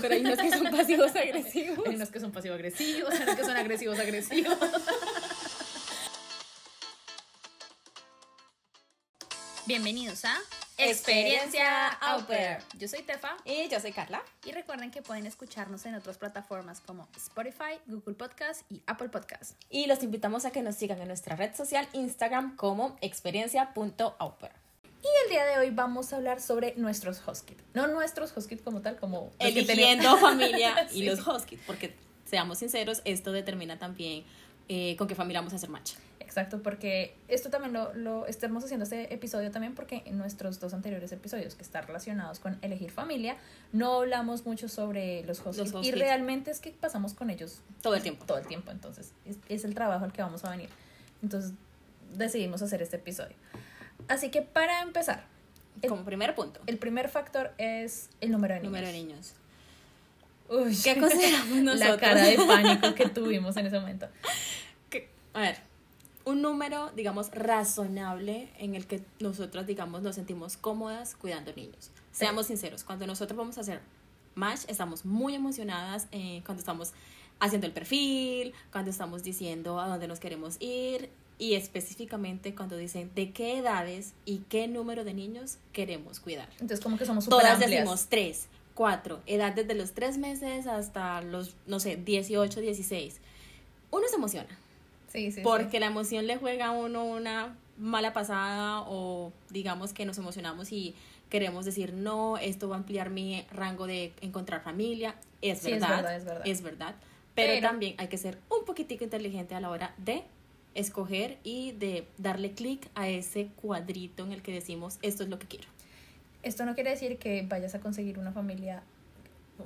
Pero hay unos que son pasivos agresivos. Hay unos que son pasivo agresivos, hay unos que son agresivos agresivos. Bienvenidos a Experiencia Au Pair. Yo soy Tefa Y yo soy Carla. y recuerden que pueden escucharnos en otras plataformas como Spotify, Google Podcast y Apple Podcast. Y los invitamos a que nos sigan en nuestra red social Instagram como experiencia.auper. Día de hoy vamos a hablar sobre nuestros Hoskit. No nuestros Hoskit como tal, como Eligiendo familia y Sí. los hoskits, porque seamos sinceros, esto determina también eh, con qué familia vamos a hacer match. Exacto, porque esto también lo, lo estamos haciendo este episodio también porque en nuestros dos anteriores episodios que están relacionados con elegir familia, no hablamos mucho sobre los hoskits. Los Y realmente es que pasamos con ellos Todo el tiempo. todo el tiempo, entonces es, es el trabajo al que vamos a venir. Entonces decidimos hacer este episodio. Así que para empezar, el, Como primer punto. el primer factor es el número de niños. Número de niños. Uy, ¿Qué consideramos nosotros? La cara de pánico que tuvimos en ese momento. que- a ver, un número, digamos, razonable en el que nosotras, digamos, nos sentimos cómodas cuidando niños. Seamos sinceros, cuando nosotros vamos a hacer match, estamos muy emocionadas eh, cuando estamos haciendo el perfil, cuando estamos diciendo a dónde nos queremos ir y específicamente cuando dicen de qué edades y qué número de niños queremos cuidar. Entonces como que somos Todas amplias. decimos tres, cuatro, edad desde los tres meses hasta los, no sé, 18, 16. Uno se emociona Sí, sí, sí. porque la emoción le juega a uno una mala pasada o digamos que nos emocionamos y queremos decir no, esto va a ampliar mi rango de encontrar familia. Es Sí, es verdad, verdad, es verdad. es verdad. Pero, Pero- también hay que ser un poquitico inteligente a la hora de escoger y de darle clic a ese cuadrito en el que decimos esto es lo que quiero. Esto no quiere decir que vayas a conseguir una familia.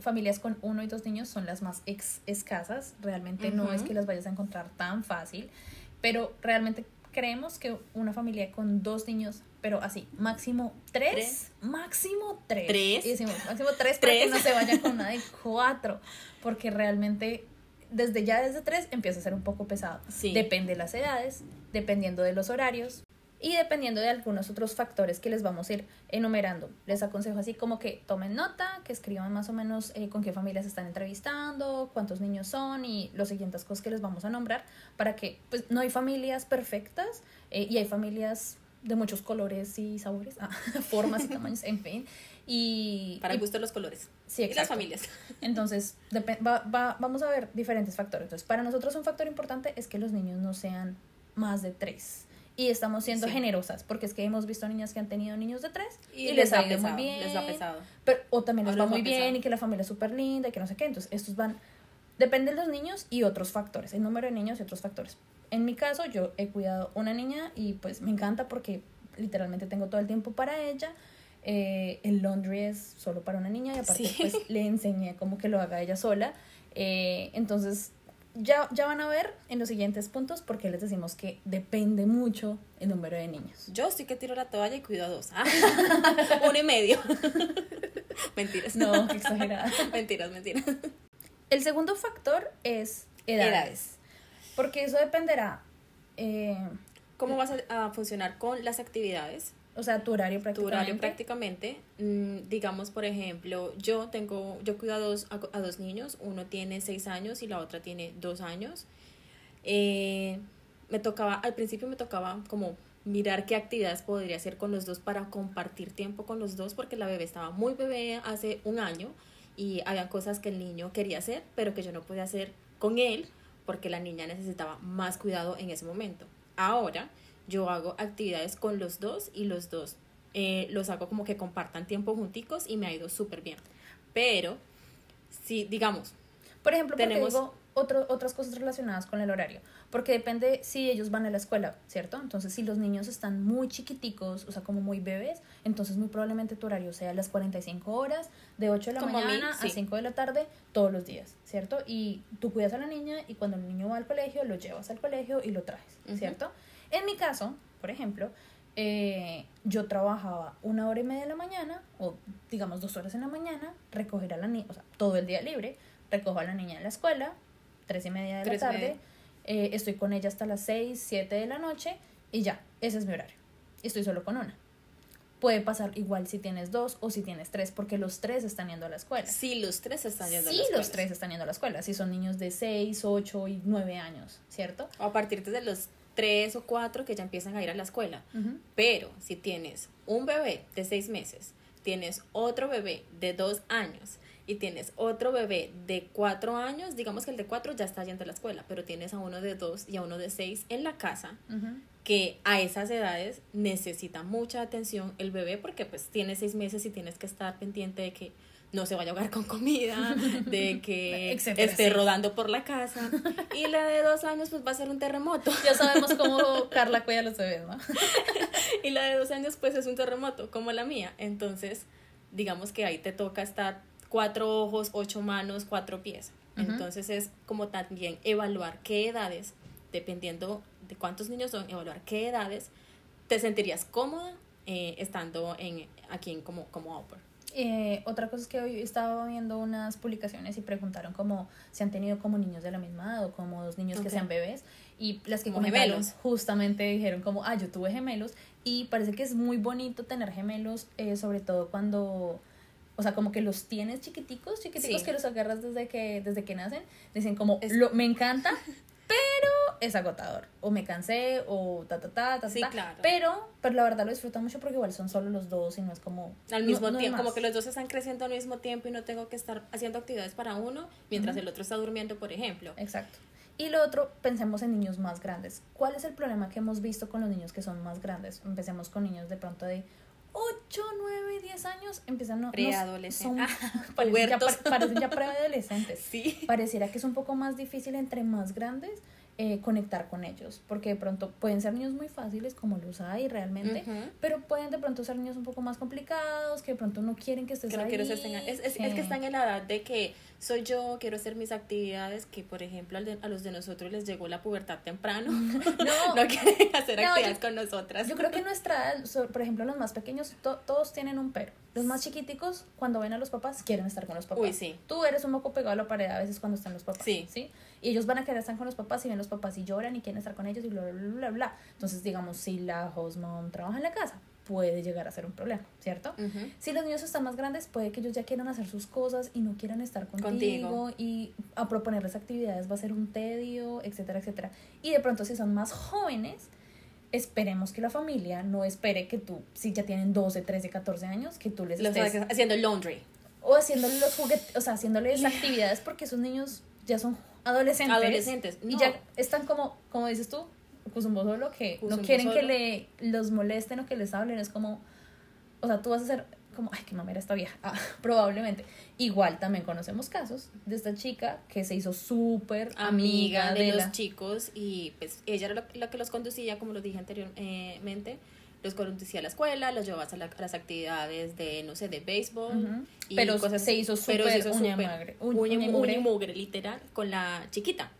Familias con uno y dos niños son las más ex escasas. Realmente no es que las vayas a encontrar tan fácil. Pero realmente creemos que una familia con dos niños, pero así, máximo tres. Tres. Máximo tres. Tres. Y decimos máximo tres, para que Tres. no se vaya con una de cuatro. Porque realmente desde ya desde tres empieza a ser un poco pesado. Sí. Depende de las edades, dependiendo de los horarios y dependiendo de algunos otros factores que les vamos a ir enumerando. Les aconsejo así como que tomen nota, que escriban más o menos eh, con qué familias están entrevistando, cuántos niños son y las siguientes cosas que les vamos a nombrar para que pues no hay familias perfectas eh, y hay familias de muchos colores y sabores, ah, formas y tamaños, en fin. Y, Para y- el gusto de los colores. Sí, y las exacto. familias. entonces, va- va- vamos a ver diferentes factores. Entonces, para nosotros un factor importante es que los niños no sean más de tres. Y estamos siendo Sí. generosas, porque es que hemos visto niñas que han tenido niños de tres y, Y les, les ha ido muy pesado, bien. les da pesado. Pero, o también O les va les va muy bien pesado. y que la familia es súper linda y que no sé qué. Entonces, estos van. Depende de los niños y otros factores, el número de niños y otros factores. En mi caso, yo he cuidado una niña y pues me encanta porque literalmente tengo todo el tiempo para ella. Eh, el laundry es solo para una niña y aparte Sí. pues le enseñé como que lo haga ella sola. Eh, entonces ya, ya van a ver en los siguientes puntos porque les decimos que depende mucho el número de niños. Yo sí que tiro la toalla y cuido a dos. Ah, Uno y medio. mentiras. No, qué exagerada. mentiras, mentiras. El segundo factor es edades. Porque eso dependerá, eh, ¿Cómo vas a, a funcionar con las actividades? O sea, tu horario Tu prácticamente. horario prácticamente. Mm, digamos, por ejemplo, yo tengo, yo cuido a dos, a, a dos niños. Uno tiene seis años y la otra tiene dos años. Eh, me tocaba, al principio me tocaba como mirar qué actividades podría hacer con los dos para compartir tiempo con los dos porque la bebé estaba muy bebé hace un año y había cosas que el niño quería hacer pero que yo no podía hacer con él porque la niña necesitaba más cuidado en ese momento. Ahora yo hago actividades con los dos y los dos eh, los hago como que compartan tiempo junticos y me ha ido súper bien. Pero si digamos, Por ejemplo, Tenemos- digo otro- otras cosas relacionadas con el horario. Porque depende si ellos van a la escuela, ¿cierto? Entonces, si los niños están muy chiquiticos, o sea, como muy bebés, entonces muy probablemente tu horario sea las 45 horas, de 8 de la Como a mí, mañana a sí. 5 de la tarde, todos los días, ¿cierto? Y tú cuidas a la niña y cuando el niño va al colegio, lo llevas al colegio y lo traes. ¿cierto? En mi caso, por ejemplo, eh, yo trabajaba una hora y media de la mañana, o digamos dos horas en la mañana, recoger a la niña, o sea, todo el día libre, recojo a la niña en la escuela, tres y media de Tres la tarde, eh, estoy con ella hasta las seis, siete de la noche, y ya, ese es mi horario. Estoy solo con una. puede pasar igual si tienes dos o si tienes tres, porque los tres están yendo a la escuela. Sí, los tres están yendo Sí, a la escuela. los tres están yendo a la escuela, si son niños de 6, 8 y 9 años, ¿cierto? O a partir de los tres o cuatro que ya empiezan a ir a la escuela. Pero si tienes un bebé de seis meses, tienes otro bebé de dos años y tienes otro bebé de cuatro años, digamos que el de cuatro ya está yendo a la escuela, pero tienes a uno de dos y a uno de seis en la casa, que a esas edades necesita mucha atención el bebé porque pues tiene seis meses y tienes que estar pendiente de que no se vaya a ahogar con comida, de que Etcétera, esté sí. rodando por la casa. Y la de dos años pues va a ser un terremoto. Ya sabemos cómo Carla cuida los bebés, ¿no? Y la de dos años pues es un terremoto como la mía. Entonces, digamos que ahí te toca estar cuatro ojos, ocho manos, cuatro pies. Entonces es como también evaluar qué edades, dependiendo de cuántos niños son, evaluar qué edades te sentirías cómoda eh, estando en, aquí en como, como. Eh, otra cosa es que hoy estaba viendo unas publicaciones y preguntaron como si han tenido como niños de la misma edad o como dos niños que sean bebés y las que Como gemelos. justamente dijeron como ah yo tuve gemelos y parece que es muy bonito tener gemelos eh, sobre todo cuando o sea como que los tienes chiquiticos chiquiticos Sí. que los agarras desde que desde que nacen dicen como Es- lo, me encanta es agotador o me cansé o ta ta ta ta Sí, ta, claro. pero pero la verdad lo disfrutan mucho porque igual son solo los dos y no es como Al mismo no tiempo, como que los dos están creciendo al mismo tiempo y no tengo que estar haciendo actividades para uno mientras el otro está durmiendo, por ejemplo. Exacto. Y lo otro, pensemos en niños más grandes. ¿Cuál es el problema que hemos visto con los niños que son más grandes? Empecemos con niños de pronto de 8, 9, 10 años, empiezan no- Preadolescentes. Ah, parecen, ya, parecen ya preadolescentes. Sí. Pareciera que es un poco más difícil entre más grandes eh, conectar con ellos, porque de pronto pueden ser niños muy fáciles, como los hay realmente, Ujú. pero pueden de pronto ser niños un poco más complicados, que de pronto no quieren que estés que no ahí. quiero ser es, es, es Sí. que están en la edad de que soy yo, quiero hacer mis actividades, que por ejemplo de- a los de nosotros les llegó la pubertad temprano, No, no quieren hacer No, actividades yo- con nosotras. Yo creo que nuestra, edad, por ejemplo, los más pequeños, to- todos tienen un pero. Los más chiquiticos, cuando ven a los papás, quieren estar con los papás. Uy, sí. Tú eres un poco pegado a la pared a veces cuando están los papás. Sí. Y ellos van a querer estar con los papás y ven los papás y lloran y quieren estar con ellos y bla, bla, bla, bla, bla. Entonces, digamos, si la host mom trabaja en la casa, puede llegar a ser un problema, ¿cierto? Si los niños están más grandes, puede que ellos ya quieran hacer sus cosas y no quieran estar contigo, Contigo. y a proponerles actividades va a ser un tedio, etcétera, etcétera. Y de pronto si son más jóvenes, esperemos que la familia no espere que tú, si ya tienen 12, 13, 14 años, que tú les Los estés haciendo laundry. o haciéndole los juguetes, o sea, haciéndoles actividades porque esos niños ya son adolescentes. Adolescentes, Y ya están como, como dices tú, solo, que no quieren que le los molesten o que les hablen. Es como, o sea, tú vas a ser como, ay, qué mamera esta vieja. Ah, probablemente. Igual también conocemos casos de esta chica que se hizo súper amiga de, los la- chicos y pues ella era la, la que los conducía, como lo dije anteriormente, los conducía a la escuela, los llevaba a, la- a las actividades de, no sé, de béisbol. Y Pero cosas se hizo Pero se súper uña magre- uña, uña y uña mugre. mugre, literal, con la chiquita.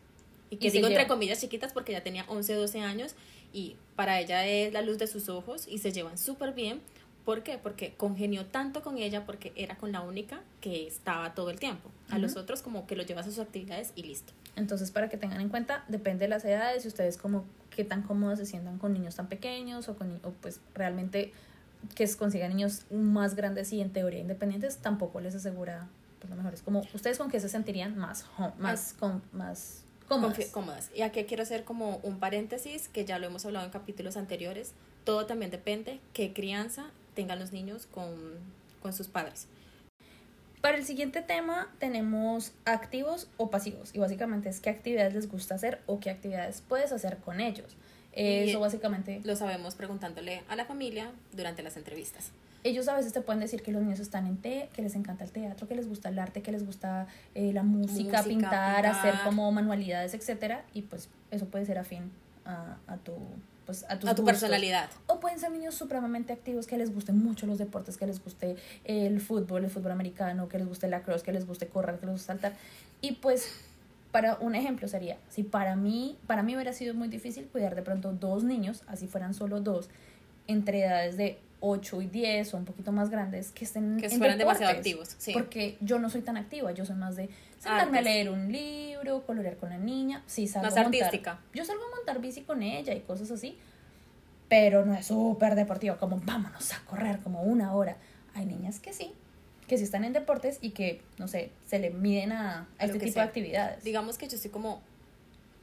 Y que Y digo entre comillas chiquitas porque ya tenía 11, 12 años y para ella es la luz de sus ojos y se llevan súper bien. ¿Por qué? Porque congenió tanto con ella porque era con la única que estaba todo el tiempo. A los Ujú. otros como que los llevas a sus actividades y listo. Entonces, para que tengan en cuenta, depende de las edades y ustedes como qué tan cómodos se sientan con niños tan pequeños o con o pues realmente que consigan niños más grandes y en teoría independientes tampoco les asegura pues lo mejor es como ustedes con qué se sentirían más home- más con más cómodos. Confi- cómodas. Y aquí quiero hacer como un paréntesis, que ya lo hemos hablado en capítulos anteriores. Todo también depende qué crianza tengan los niños con, con sus padres. Para el siguiente tema tenemos activos o pasivos y básicamente es qué actividades les gusta hacer o qué actividades puedes hacer con ellos. Eso básicamente Lo sabemos preguntándole a la familia durante las entrevistas. ellos a veces te pueden decir que los niños están en té, que les encanta el teatro, que les gusta el arte, que les gusta eh, la música, Música, pintar, pintar. hacer como manualidades, etcétera, y pues eso puede ser afín a, a tu pues a, tus a tu gustos. personalidad. O pueden ser niños supremamente activos que les gusten mucho los deportes, que les guste el fútbol, el fútbol americano, que les guste la cross, que les guste correr, que les guste saltar. Y pues, para un ejemplo sería, si para mí, para mí hubiera sido muy difícil cuidar de pronto dos niños, así fueran solo dos, entre edades de 8 y 10 o un poquito más grandes, que estén Que en fueran demasiado deportes. activos. Sí. Porque yo no soy tan activa, yo soy más de sentarme a Artes. leer un libro, colorear con la niña, sí, salgo Más a montar. artística. Yo salgo a montar bici con ella y cosas así, pero no es súper deportivo, como vámonos a correr como una hora. Hay niñas que sí, que sí están en deportes y que, no sé, se le miden a, a A este tipo sea. de actividades. Digamos que yo estoy como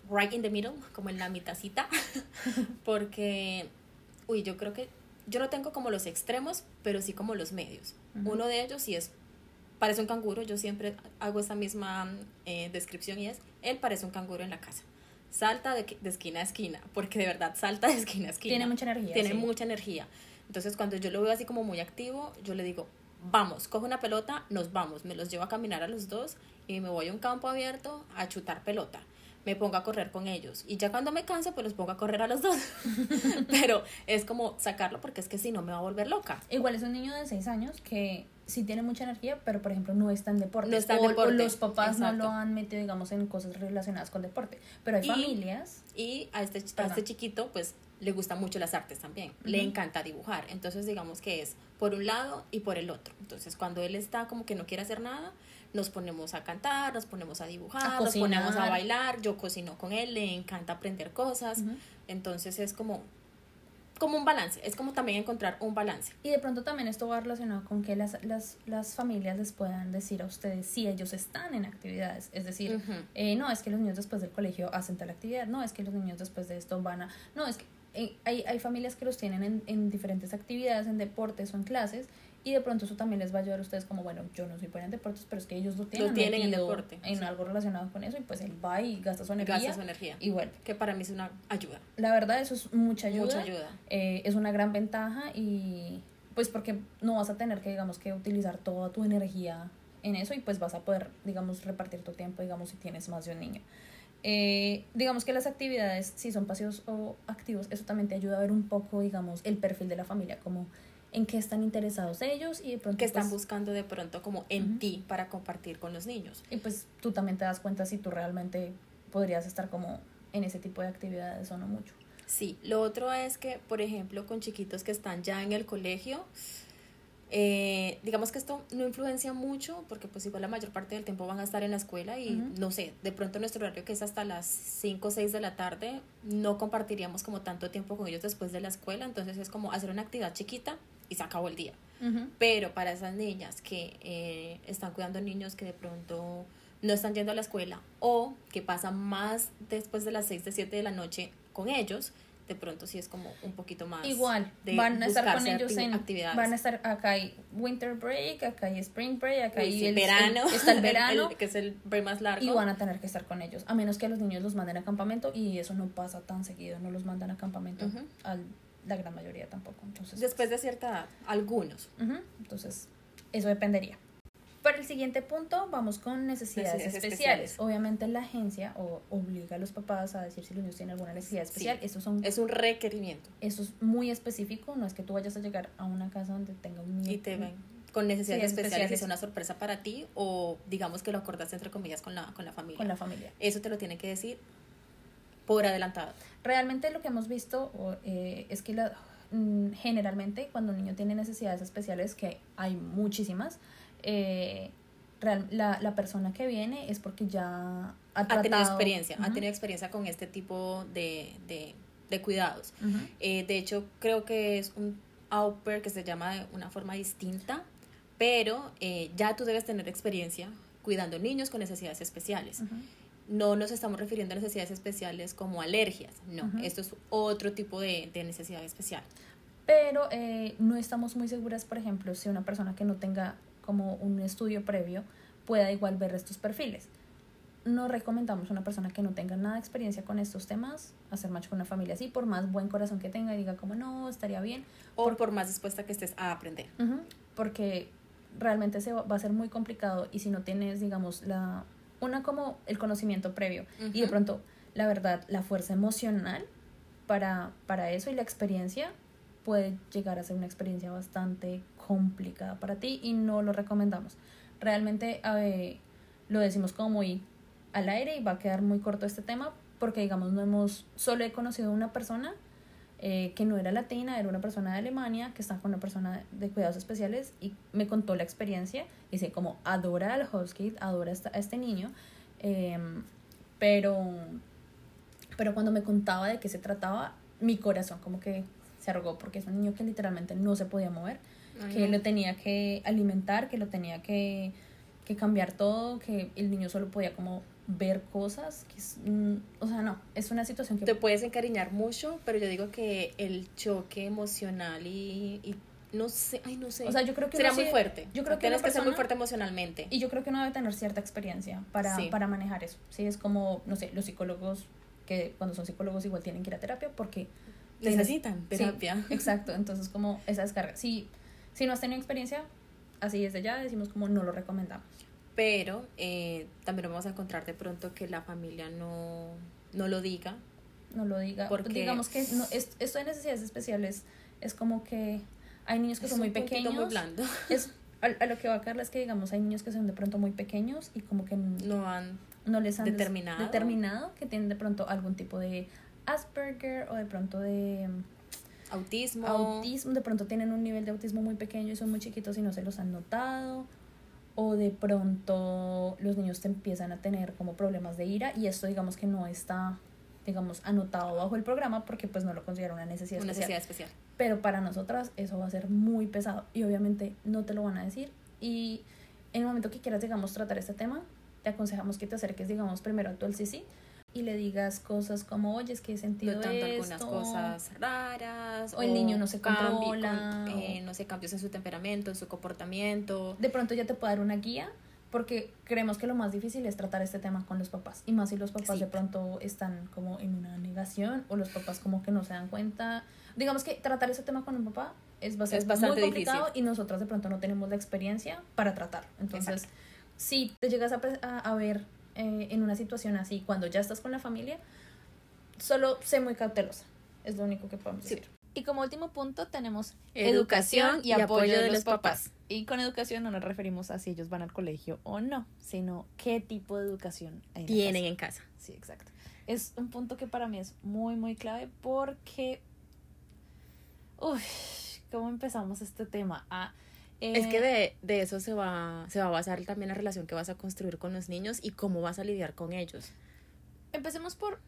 right in the middle, como en la mitacita, porque, uy, yo creo que yo no tengo como los extremos, pero sí como los medios. Uno de ellos sí es, parece un canguro, yo siempre hago esa misma eh, descripción y es, él parece un canguro en la casa. Salta de, de esquina a esquina, porque de verdad salta de esquina a esquina. Tiene mucha energía. Tiene sí. mucha energía. Entonces, cuando yo lo veo así como muy activo, yo le digo, vamos, coge una pelota, nos vamos. Me los llevo a caminar a los dos y me voy a un campo abierto a chutar pelota. Me pongo a correr con ellos. Y ya cuando me canso, pues los pongo a correr a los dos. Pero es como sacarlo porque es que si no me va a volver loca. Igual es un niño de 6 años que sí tiene mucha energía, pero por ejemplo no está en deporte. No está en o, o deporte, los papás no lo han metido, digamos, en cosas relacionadas con deporte. Pero hay Y- familias. Y a este, a este chiquito, pues le gustan mucho las artes también. Le encanta dibujar. Entonces, digamos que es por un lado y por el otro. Entonces, cuando él está como que no quiere hacer nada, nos ponemos a cantar, nos ponemos a dibujar, A nos ponemos a bailar. Yo cocino con él, le encanta aprender cosas. Entonces, es como, como un balance. Es como también encontrar un balance. Y de pronto también esto va relacionado con que las, las, las familias les puedan decir a ustedes si ellos están en actividades. Es decir, eh, no, es que los niños después del colegio hacen tal actividad, no, es que los niños después de esto van a... No, es que eh, hay, hay familias que los tienen en, en diferentes actividades, en deportes o en clases, y de pronto eso también les va a ayudar a ustedes como, bueno, yo no soy buena en deportes, pero es que ellos lo tienen, tienen en deporte, en sí. algo relacionado con eso, y pues él va y gasta su energía Gasta su energía. y. Que para mí es una ayuda. La verdad, eso es mucha ayuda. Mucha ayuda. Eh, es una gran ventaja y pues porque no vas a tener que, digamos, que utilizar toda tu energía en eso y pues vas a poder, digamos, repartir tu tiempo, digamos, si tienes más de un niño. Eh, digamos que las actividades, si son pasivos o activos, eso también te ayuda a ver un poco, digamos, el perfil de la familia, como en qué están interesados ellos y de pronto Que están pues, buscando de pronto como en ti para compartir con los niños. y pues tú también te das cuenta si tú realmente podrías estar como en ese tipo de actividades o no mucho. Sí, lo otro es que, por ejemplo, con chiquitos que están ya en el colegio, eh, digamos que esto no influencia mucho porque pues igual la mayor parte del tiempo van a estar en la escuela y no sé, de pronto nuestro horario que es hasta las 5 o 6 de la tarde, no compartiríamos como tanto tiempo con ellos después de la escuela, entonces es como hacer una actividad chiquita y se acabó el día. Pero para esas niñas que eh, están cuidando niños que de pronto no están yendo a la escuela o que pasan más después de las 6 de 7 de la noche con ellos, de pronto sí es como un poquito más. Igual, de van a estar con ellos en actividades. van a estar acá hay winter break, acá hay spring break, acá hay sí, el verano, está el verano el- que es el break más largo. y van a tener que estar con ellos, a menos que los niños los manden a campamento y eso no pasa tan seguido, no los mandan a campamento Ujú. a la gran mayoría tampoco, entonces Después de cierta edad, algunos. Entonces, eso dependería. Para el siguiente punto, vamos con necesidades, Necesidades especiales. especiales. Obviamente la agencia o obliga a los papás a decir si los niños tienen alguna necesidad especial. Sí. Son, Es un requerimiento. eso es muy específico, no es que tú vayas a llegar a una casa donde tenga un niño. Y te ven con necesidades Sí, especiales, es una sorpresa para ti o digamos que lo acordaste entre comillas con la, con la familia. con la familia. Eso te lo tiene que decir por adelantado. Realmente lo que hemos visto eh, es que la- mm, generalmente cuando un niño tiene necesidades especiales, que hay muchísimas, eh, real- la, la persona que viene es porque ya ha, Ha tenido experiencia, ha tenido experiencia con este tipo de, de, de cuidados. Eh, de hecho, creo que es un au pair que se llama de una forma distinta, pero eh, ya tú debes tener experiencia cuidando niños con necesidades especiales. No nos estamos refiriendo a necesidades especiales como alergias, no, esto es otro tipo de, de necesidad especial. Pero eh, no estamos muy seguras, por ejemplo, si una persona que no tenga como un estudio previo pueda igual ver estos perfiles. No recomendamos a una persona que no tenga nada de experiencia con estos temas hacer match con una familia así, por más buen corazón que tenga y diga como no, estaría bien, O por, más dispuesta que estés a aprender. Ujú, porque realmente se va, va a ser muy complicado y si no tienes, digamos, la una como el conocimiento previo y de pronto, la verdad, la fuerza emocional para, para eso y la experiencia puede llegar a ser una experiencia bastante complicada para ti y no lo recomendamos. Realmente eh, lo decimos como muy al aire y va a quedar muy corto este tema porque digamos no hemos, solo he conocido una persona eh, que no era latina, era una persona de Alemania que está con una persona de cuidados especiales y me contó la experiencia. Dice como adora al Husky, adora a este niño, em, pero, pero cuando me contaba de qué se trataba, mi corazón como que se arrugó porque es un niño que literalmente no se podía mover, Ay, que no. lo tenía que alimentar, que lo tenía que, que cambiar todo, que el niño solo podía como ver cosas, que es, mm, o sea, no, es una situación que Te puedes encariñar mucho, pero yo digo que el choque emocional y, y no sé, ay, no sé. O sea, yo creo que uno muy sí- fuerte. yo creo que tienes que ser muy fuerte emocionalmente. Y yo creo que uno debe tener cierta experiencia para, Sí. para manejar eso. Sí, es como, no sé, los psicólogos que cuando son psicólogos igual tienen que ir a terapia porque tienes- Necesitan Sí, terapia. exacto, entonces como esa descarga. Si, si no has tenido experiencia, así desde ya decimos como no lo recomendamos. Pero eh, también vamos a encontrar de pronto que la familia no, no lo diga. No lo diga. Porque- Digamos que no, es- esto de necesidades especiales es como que hay niños que son muy pequeños. muy blando. Es, a, a lo que va Carla es que digamos hay niños que son de pronto muy pequeños y como que No han no les han Determinado. determinado que tienen de pronto algún tipo de Asperger o de pronto de autismo. autismo, de pronto tienen un nivel de autismo muy pequeño y son muy chiquitos y no se los han notado, o de pronto los niños te empiezan a tener como problemas de ira y esto digamos que no está digamos anotado bajo el programa porque pues no lo considera una necesidad una especial. necesidad especial. Pero para nosotras eso va a ser muy pesado y obviamente no te lo van a decir. Y en el momento que quieras, digamos, tratar este tema, te aconsejamos que te acerques, digamos, primero a tu LCC y le digas cosas como, oye, es que he sentido tanto esto. algunas cosas raras. o el niño no se controla, con- eh, o- no sé, cambios en su temperamento, en su comportamiento. De pronto ya te puede dar una guía porque creemos que lo más difícil es tratar este tema con los papás. Y más si los papás Sí. de pronto están como en una negación o los papás como que no se dan cuenta. Digamos que tratar ese tema con un papá es, ser Es bastante muy complicado difícil. y nosotras de pronto no tenemos la experiencia para tratarlo. Entonces, Exacto. si te llegas a, a- a ver eh, en una situación así cuando ya estás con la familia, solo sé muy cautelosa. Es lo único que podemos Sí. decir. Y como último punto tenemos Educación y apoyo de los papás. Y con educación no nos referimos a si ellos van al colegio o no, sino qué tipo de educación hay en la Tienen casa. en casa. Sí, exacto. Es un punto que para mí es muy, muy clave porque... Uy, ¿cómo empezamos este tema? Ah, Es eh, que de, de eso se va, se va a basar también la relación que vas a construir con los niños y cómo vas a lidiar con ellos. Empecemos por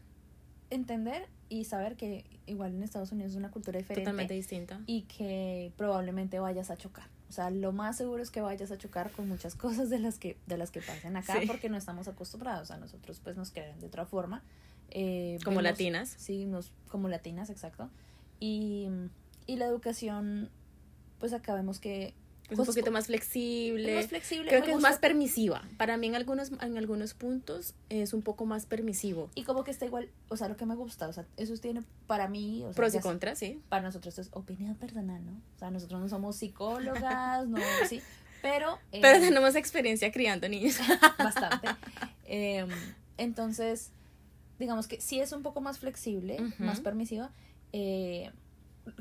entender y saber que igual en Estados Unidos es una cultura diferente. Totalmente distinta. y que probablemente vayas a chocar. O sea, lo más seguro es que vayas a chocar con muchas cosas de las que, de las que pasan acá Sí. porque no estamos acostumbrados. A nosotros pues nos crean de otra forma. Eh, Como vemos- latinas. Sí, nos, como latinas, exacto. Y, y la educación, pues acá vemos que Es un Pues, poquito más flexible. es más flexible. Creo que es más permisiva. Para mí en algunos, en algunos puntos es un poco más permisivo. Y como que está igual, o sea, lo que me gusta, o sea, eso tiene para mí, o sea, Pros y contras, sí. para nosotros es opinión personal, ¿no? O sea, nosotros no somos psicólogas, no, sí, pero... eh, Pero tenemos experiencia criando niños. bastante. Eh, entonces, digamos que sí es un poco más flexible, más permisiva. Eh,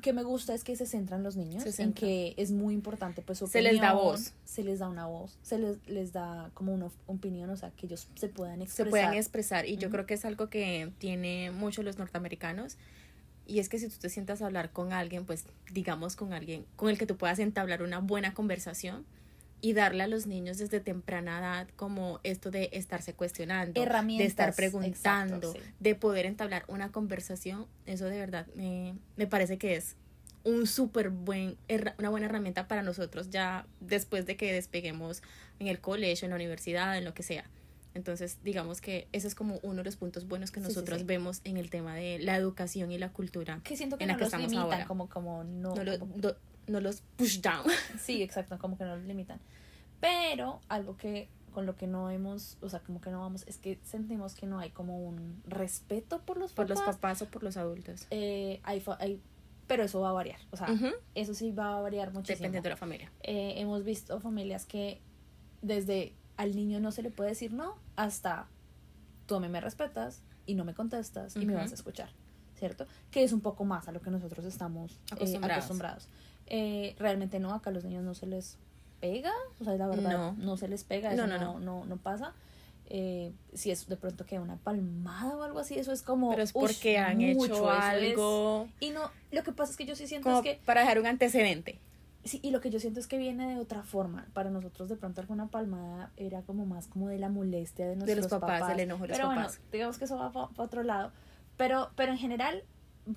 que me gusta es que se centran los niños Se en que es muy importante pues su Se les da voz. se les da una voz se les, les da como una opinión o sea que ellos se puedan se expresar puedan expresar. Y yo creo que es algo que tiene mucho los norteamericanos. Y es que si tú te sientas a hablar con alguien, pues digamos con alguien con el que tú puedas entablar una buena conversación y darle a los niños desde temprana edad como esto de estarse cuestionando, de estar preguntando, exacto, sí. de poder entablar una conversación, eso de verdad me, me parece que es un súper buen, una buena herramienta para nosotros ya después de que despeguemos en el colegio, en la universidad, en lo que sea. Entonces, digamos que ese es como uno de los puntos buenos que Sí, sí, nosotros sí. vemos en el tema de la educación y la cultura. que siento que en la que los estamos limitan ahora. como como no, No, lo- como- do- no los push down. Sí, exacto, como que no los limitan. Pero algo que con lo que no hemos, o sea, como que no vamos, es que sentimos que no hay como un respeto por los por los papás. o por los adultos. Eh, hay, hay- pero eso va a variar, o sea, eso sí va a variar muchísimo. Dependiendo de la familia. Eh, hemos visto familias que desde al niño no se le puede decir no hasta tú a mí me respetas y no me contestas y me vas a escuchar, ¿cierto? Que es un poco más a lo que nosotros estamos eh, Acostumbrados. Eh, realmente no, acá a los niños no se les pega, o sea, la verdad No. no, se les pega, eso no, no, no. no, pasa. Eh, si es de pronto que una palmada o algo así, eso es como... Pero es porque han mucho, hecho es- algo Y no, lo que pasa es que yo sí siento como es que para dejar un antecedente. Sí, y lo que yo siento es que viene de otra forma. Para nosotros de pronto alguna palmada era como más como de la molestia de nuestros los papás, del enojo de los pero papás. bueno, digamos que eso va para otro lado. Pero, pero en general,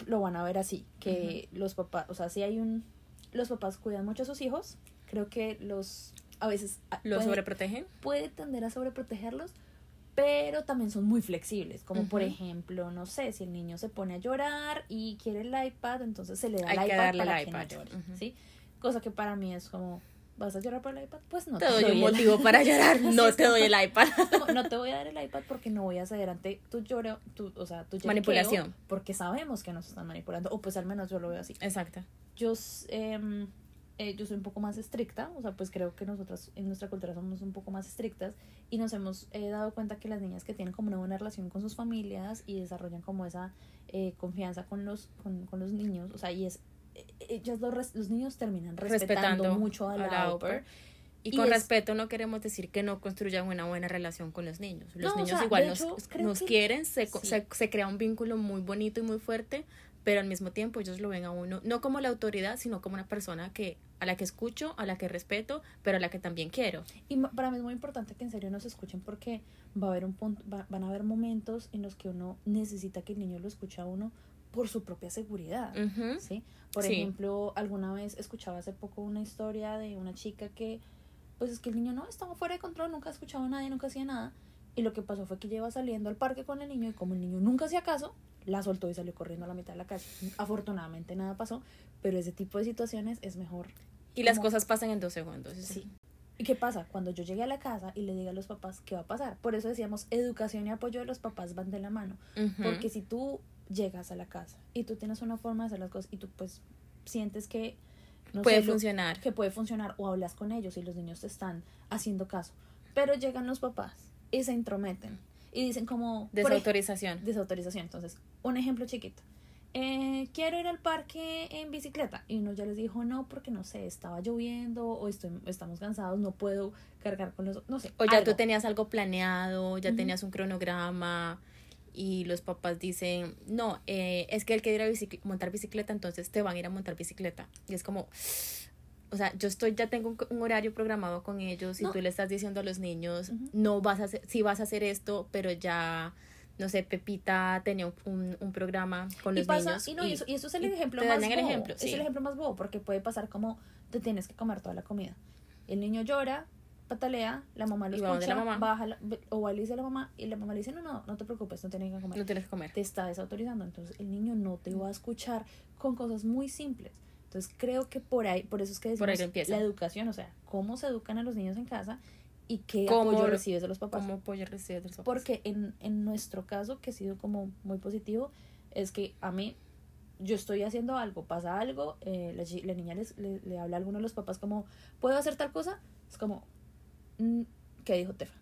lo van a ver así, que los papás, o sea, si hay un, los papás cuidan mucho a sus hijos, creo que los, a veces... ¿Los sobreprotegen? Puede tender a sobreprotegerlos, pero también son muy flexibles, como por ejemplo, no sé, si el niño se pone a llorar y quiere el iPad, entonces se le da el iPad para que no llore, ¿sí? Cosa que para mí es como, ¿vas a llorar por el iPad? Pues no te, doy, un motivo para llorar, no te doy el iPad. no te voy a dar el iPad porque no voy a ceder ante tu lloro, tu, o sea, tu manipulación. Porque sabemos que nos están manipulando, o pues al menos yo lo veo así. Exacto. Yo eh, eh, yo soy un poco más estricta, o sea, pues creo que nosotras en nuestra cultura somos un poco más estrictas y nos hemos eh, dado cuenta que las niñas que tienen como una buena relación con sus familias y desarrollan como esa eh, confianza con los, con, con, los niños, o sea, y es, ellos los, los niños terminan respetando, mucho a la, Y, con respeto no queremos decir que no construyan una buena relación con los niños. Los niños igual nos, nos quieren, se, se, se, crea un vínculo muy bonito y muy fuerte, pero al mismo tiempo ellos lo ven a uno no como la autoridad, sino como una persona que a la que escucho, a la que respeto, pero a la que también quiero. Y para mí es muy importante que en serio nos escuchen porque va a haber un punto, van a haber momentos en los que uno necesita que el niño lo escuche a uno por su propia seguridad, ¿sí? Por ejemplo, alguna vez escuchaba hace poco una historia de una chica que, pues es que el niño no estaba fuera de control, nunca escuchaba a nadie, nunca hacía nada, y lo que pasó fue que lleva saliendo al parque con el niño y como el niño nunca hacía caso, la soltó y salió corriendo a la mitad de la calle. Afortunadamente nada pasó, pero ese tipo de situaciones es mejor. Y las cosas pasan en dos segundos. Sí. ¿Y qué pasa? Cuando yo llegue a la casa y le diga a los papás qué va a pasar. Por eso decíamos, educación y apoyo de los papás van de la mano. Porque si tú llegas a la casa y tú tienes una forma de hacer las cosas y tú pues sientes que... No puede funcionar. que puede funcionar o hablas con ellos y los niños te están haciendo caso. Pero llegan los papás y se intrometen y dicen como... Desautorización. desautorización. Entonces, un ejemplo chiquito. Eh, quiero ir al parque en bicicleta. Y uno ya les dijo no porque no sé, estaba lloviendo o estoy, estamos cansados, no puedo cargar con los... No sé. O ya tú tenías algo planeado, ya tenías un cronograma y los papás dicen, no, eh, es que él quiere ir a montar bicicleta, entonces te van a ir a montar bicicleta. Y es como, o sea, yo estoy, ya tengo un, horario programado con ellos y tú le estás diciendo a los niños, no vas a hacer, sí vas a hacer esto, pero ya, no sé, Pepita tenía un, un, programa con los niños. Y, no, y, eso, y eso es el ejemplo más bobo. ejemplo, Es el ejemplo más bobo, porque puede pasar como te tienes que comer toda la comida. El niño llora, patalea, la mamá lo escucha, la mamá. baja, o va le dice a la mamá, y la mamá le dice, no, no, no te preocupes, no tienes que comer. No tienes que comer. Te está desautorizando, entonces el niño no te va a escuchar con cosas muy simples entonces creo que por ahí, por eso es que decimos la educación, o sea, cómo se educan a los niños en casa y qué apoyo recibes de los papás. ¿Cómo apoyo recibes de los papás? Porque en, en nuestro caso, que ha sido como muy positivo, es que a mí yo estoy haciendo algo, pasa algo, eh, la, la, niña les, le, habla a alguno de los papás como, ¿puedo hacer tal cosa? Es como, ¿qué dijo Tefa?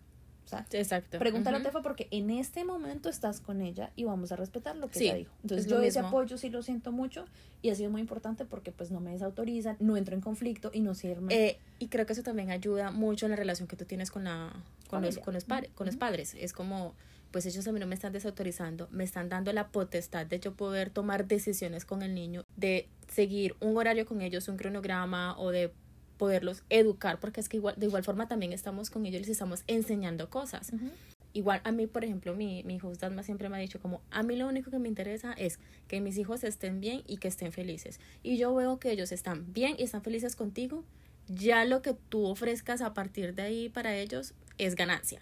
Exacto. Pregúntale a Tefa porque en este momento estás con ella y vamos a respetar lo que ella dijo. Entonces yo ese apoyo sí lo siento mucho y ha sido muy importante porque pues no me desautorizan, no entro en conflicto y no sirve. Eh, y creo que eso también ayuda mucho en la relación que tú tienes con la con los con los, con los padres. Es como pues ellos a mí no me están desautorizando, me están dando la potestad de yo poder tomar decisiones con el niño, de seguir un horario con ellos, un cronograma o de poderlos educar, porque es que igual, de igual forma también estamos con ellos, les estamos enseñando cosas. Igual a mí, por ejemplo, mi, mi hijo Dasma siempre me ha dicho como, a mí lo único que me interesa es que mis hijos estén bien y que estén felices. Y yo veo que ellos están bien y están felices contigo, ya lo que tú ofrezcas a partir de ahí para ellos es ganancia.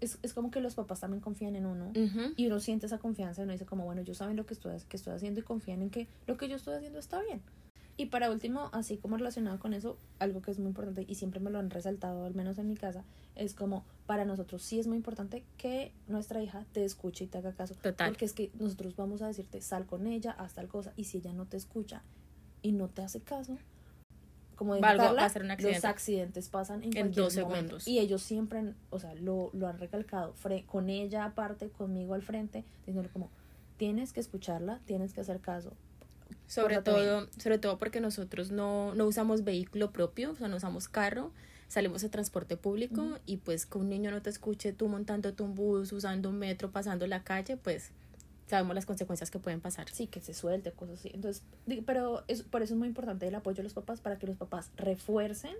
Es, es, como que los papás también confían en uno y uno siente esa confianza y uno dice como, bueno, ellos saben lo que estoy, que estoy haciendo y confían en que lo que yo estoy haciendo está bien. Y para último, así como relacionado con eso, algo que es muy importante y siempre me lo han resaltado, al menos en mi casa, es como para nosotros sí es muy importante que nuestra hija te escuche y te haga caso. Total. Porque es que nosotros vamos a decirte, sal con ella, haz tal cosa, y si ella no te escucha y no te hace caso, como dijo Carla, los accidentes pasan en, dos segundos. Y ellos siempre, o sea, lo, lo han recalcado, con ella aparte, conmigo al frente, diciendo como, tienes que escucharla, tienes que hacer caso, sobre todo, sobre todo porque nosotros no, no usamos vehículo propio, o sea, no usamos carro, salimos de transporte público y pues que un niño no te escuche tú montando un bus, usando un metro, pasando la calle, pues sabemos las consecuencias que pueden pasar. Sí, que se suelte, cosas así. Entonces, pero es, por eso es muy importante el apoyo de los papás para que los papás refuercen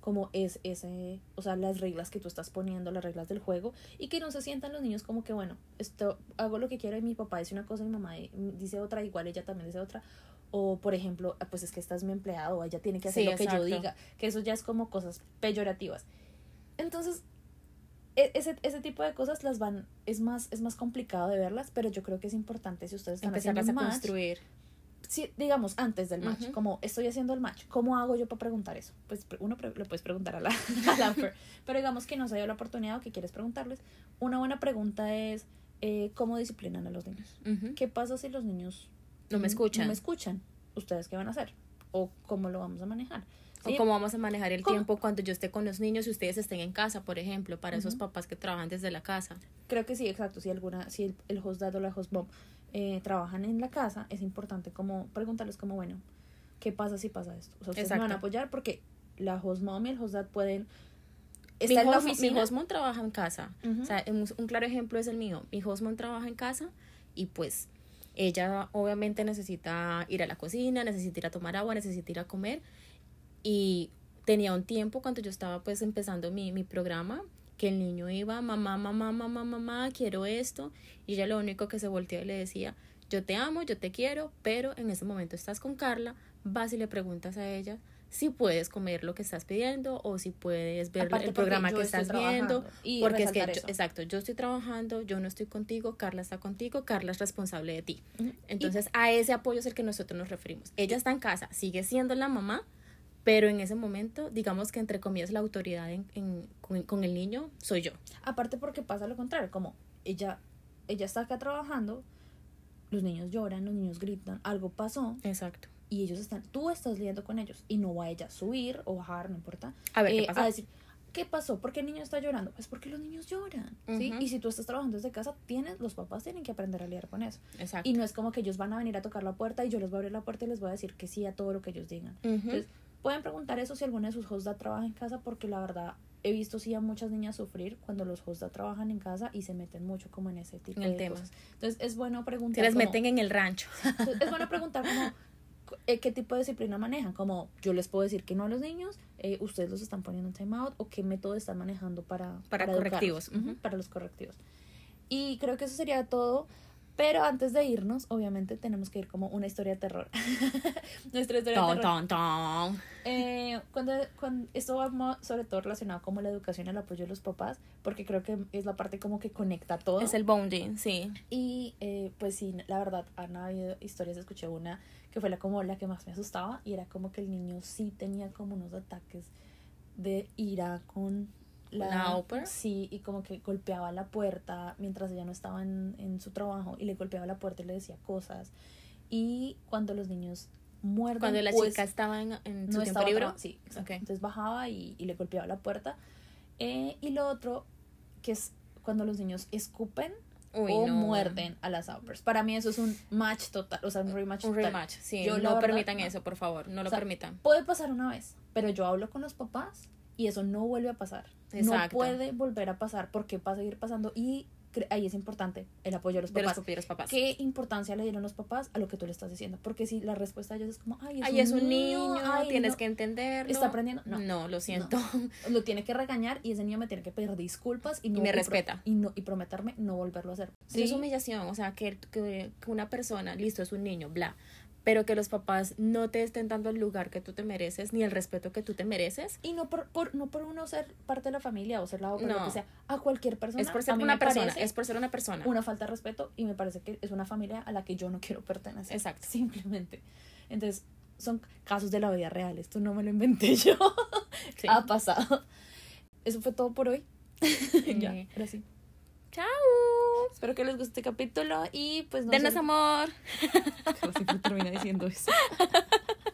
como es ese, o sea, las reglas que tú estás poniendo, las reglas del juego, y que no se sientan los niños como que, bueno, esto hago lo que quiero y mi papá dice una cosa y mi mamá dice otra, igual ella también dice otra, o por ejemplo, ah, pues es que esta es mi empleado, o ella tiene que hacer lo que yo diga, que eso ya es como cosas peyorativas. Entonces, e, ese, ese tipo de cosas las van, es más, es más complicado de verlas, pero yo creo que es importante si ustedes están haciendo a construir si, digamos, antes del match, como estoy haciendo el match, ¿cómo hago yo para preguntar eso? Pues uno le puedes preguntar a la, a pero digamos que no se dio la oportunidad o que quieres preguntarles. Una buena pregunta es, eh, ¿cómo disciplinan a los niños? ¿Qué pasa si los niños no me escuchan? No me escuchan. ¿Ustedes qué van a hacer? ¿O cómo lo vamos a manejar? O cómo vamos a manejar el tiempo cuando yo esté con los niños y ustedes estén en casa, por ejemplo, para esos papás que trabajan desde la casa. Creo que sí, exacto. Si alguna, si el, el host dad o la host mom eh, trabajan en la casa, es importante como preguntarles como, bueno, ¿qué pasa si pasa esto? O sea, ustedes me van a apoyar porque la host mom y el host dad pueden estar en la oficina. Mi host mom trabaja en casa. O sea, un, un, claro ejemplo es el mío. Mi host mom trabaja en casa y pues ella obviamente necesita ir a la cocina, necesita ir a tomar agua, necesita ir a comer y tenía un tiempo cuando yo estaba pues empezando mi, mi programa que el niño iba, mamá, mamá, mamá, mamá, quiero esto, y ella lo único que se volteó y le decía, yo te amo, yo te quiero, pero en ese momento estás con Carla, vas y le preguntas a ella si puedes comer lo que estás pidiendo o si puedes ver el programa que estás viendo. porque es que, exacto, yo estoy trabajando, yo no estoy contigo, Carla está contigo, Carla es responsable de ti. Entonces, a ese apoyo es el que nosotros nos referimos. Ella está en casa, sigue siendo la mamá, pero en ese momento, digamos que entre comillas la autoridad en, en, con, el niño soy yo. Aparte porque pasa lo contrario, como ella, ella está acá trabajando, los niños lloran, los niños gritan, algo pasó. Exacto. Y ellos están, tú estás lidiando con ellos y no va a ella subir o bajar, no importa. A ver, ¿qué eh, A decir, ¿qué pasó? ¿Por qué el niño está llorando? Es porque los niños lloran, ¿sí? Y si tú estás trabajando desde casa, tienes, los papás tienen que aprender a lidiar con eso. Exacto. Y no es como que ellos van a venir a tocar la puerta y yo les voy a abrir la puerta y les voy a decir que sí a todo lo que ellos digan. Entonces, Pueden preguntar eso si alguna de sus hosts trabaja en casa, porque la verdad he visto sí a muchas niñas sufrir cuando los hosts trabajan en casa y se meten mucho como en ese tipo de tema. cosas. Entonces es bueno preguntar. Se les meten en el rancho. es bueno preguntar como eh, qué tipo de disciplina manejan. Como yo les puedo decir que no a los niños, eh, ustedes los están poniendo en timeout o qué método están manejando para, para, correctivos. Para los correctivos. Y creo que eso sería todo. Pero antes de irnos, obviamente tenemos que ir como una historia de terror. Nuestra historia de terror. Eh, cuando, cuando, esto va sobre todo relacionado como la educación y el apoyo de los papás, porque creo que es la parte como que conecta todo. Es el bonding, sí. Y eh, pues sí, la verdad, han habido historias, escuché una que fue la como la que más me asustaba y era como que el niño sí tenía como unos ataques de ira con la, Sí, y como que golpeaba la puerta mientras ella no estaba en, en, su trabajo y le golpeaba la puerta y le decía cosas. Y cuando los niños muerden... Cuando la pues, chica estaba en, en su tiempo libre. Sí, Entonces bajaba y, y, le golpeaba la puerta. Eh, y lo otro, que es cuando los niños escupen o muerden a las Aupers. Para mí eso es un match total, o sea, un rematch Un rematch, sí. Yo, no permitan eso, por favor, no lo permitan. Puede pasar una vez, pero yo hablo con los papás y eso no vuelve a pasar. No puede volver a pasar porque va a seguir pasando y ahí es importante el apoyo de los papás. De los papás. ¿Qué importancia le dieron los papás a lo que tú le estás diciendo? Porque si la respuesta de ellos es como, ay, es, un, niño, tienes que entenderlo. ¿Está aprendiendo? No. No, lo siento. Lo tiene que regañar y ese niño me tiene que pedir disculpas y, no, me respeta. Y, no, y prometerme no volverlo a hacer. ¿Sí? Es humillación, o sea, que, que, que una persona, listo, es un niño, bla, pero que los papás no te estén dando el lugar que tú te mereces ni el respeto que tú te mereces. Y no por, por no por uno ser parte de la familia o ser la otra, no. lo que sea, a cualquier persona. Es por ser una persona, es por ser una persona. Una falta de respeto y me parece que es una familia a la que yo no quiero pertenecer. Exacto. Simplemente. Entonces, son casos de la vida real, esto no me lo inventé yo. ha pasado. Eso fue todo por hoy. ya, ahora sí. Chao. Espero que les guste este capítulo y pues... No Denos sé... amor. Casi termina diciendo eso.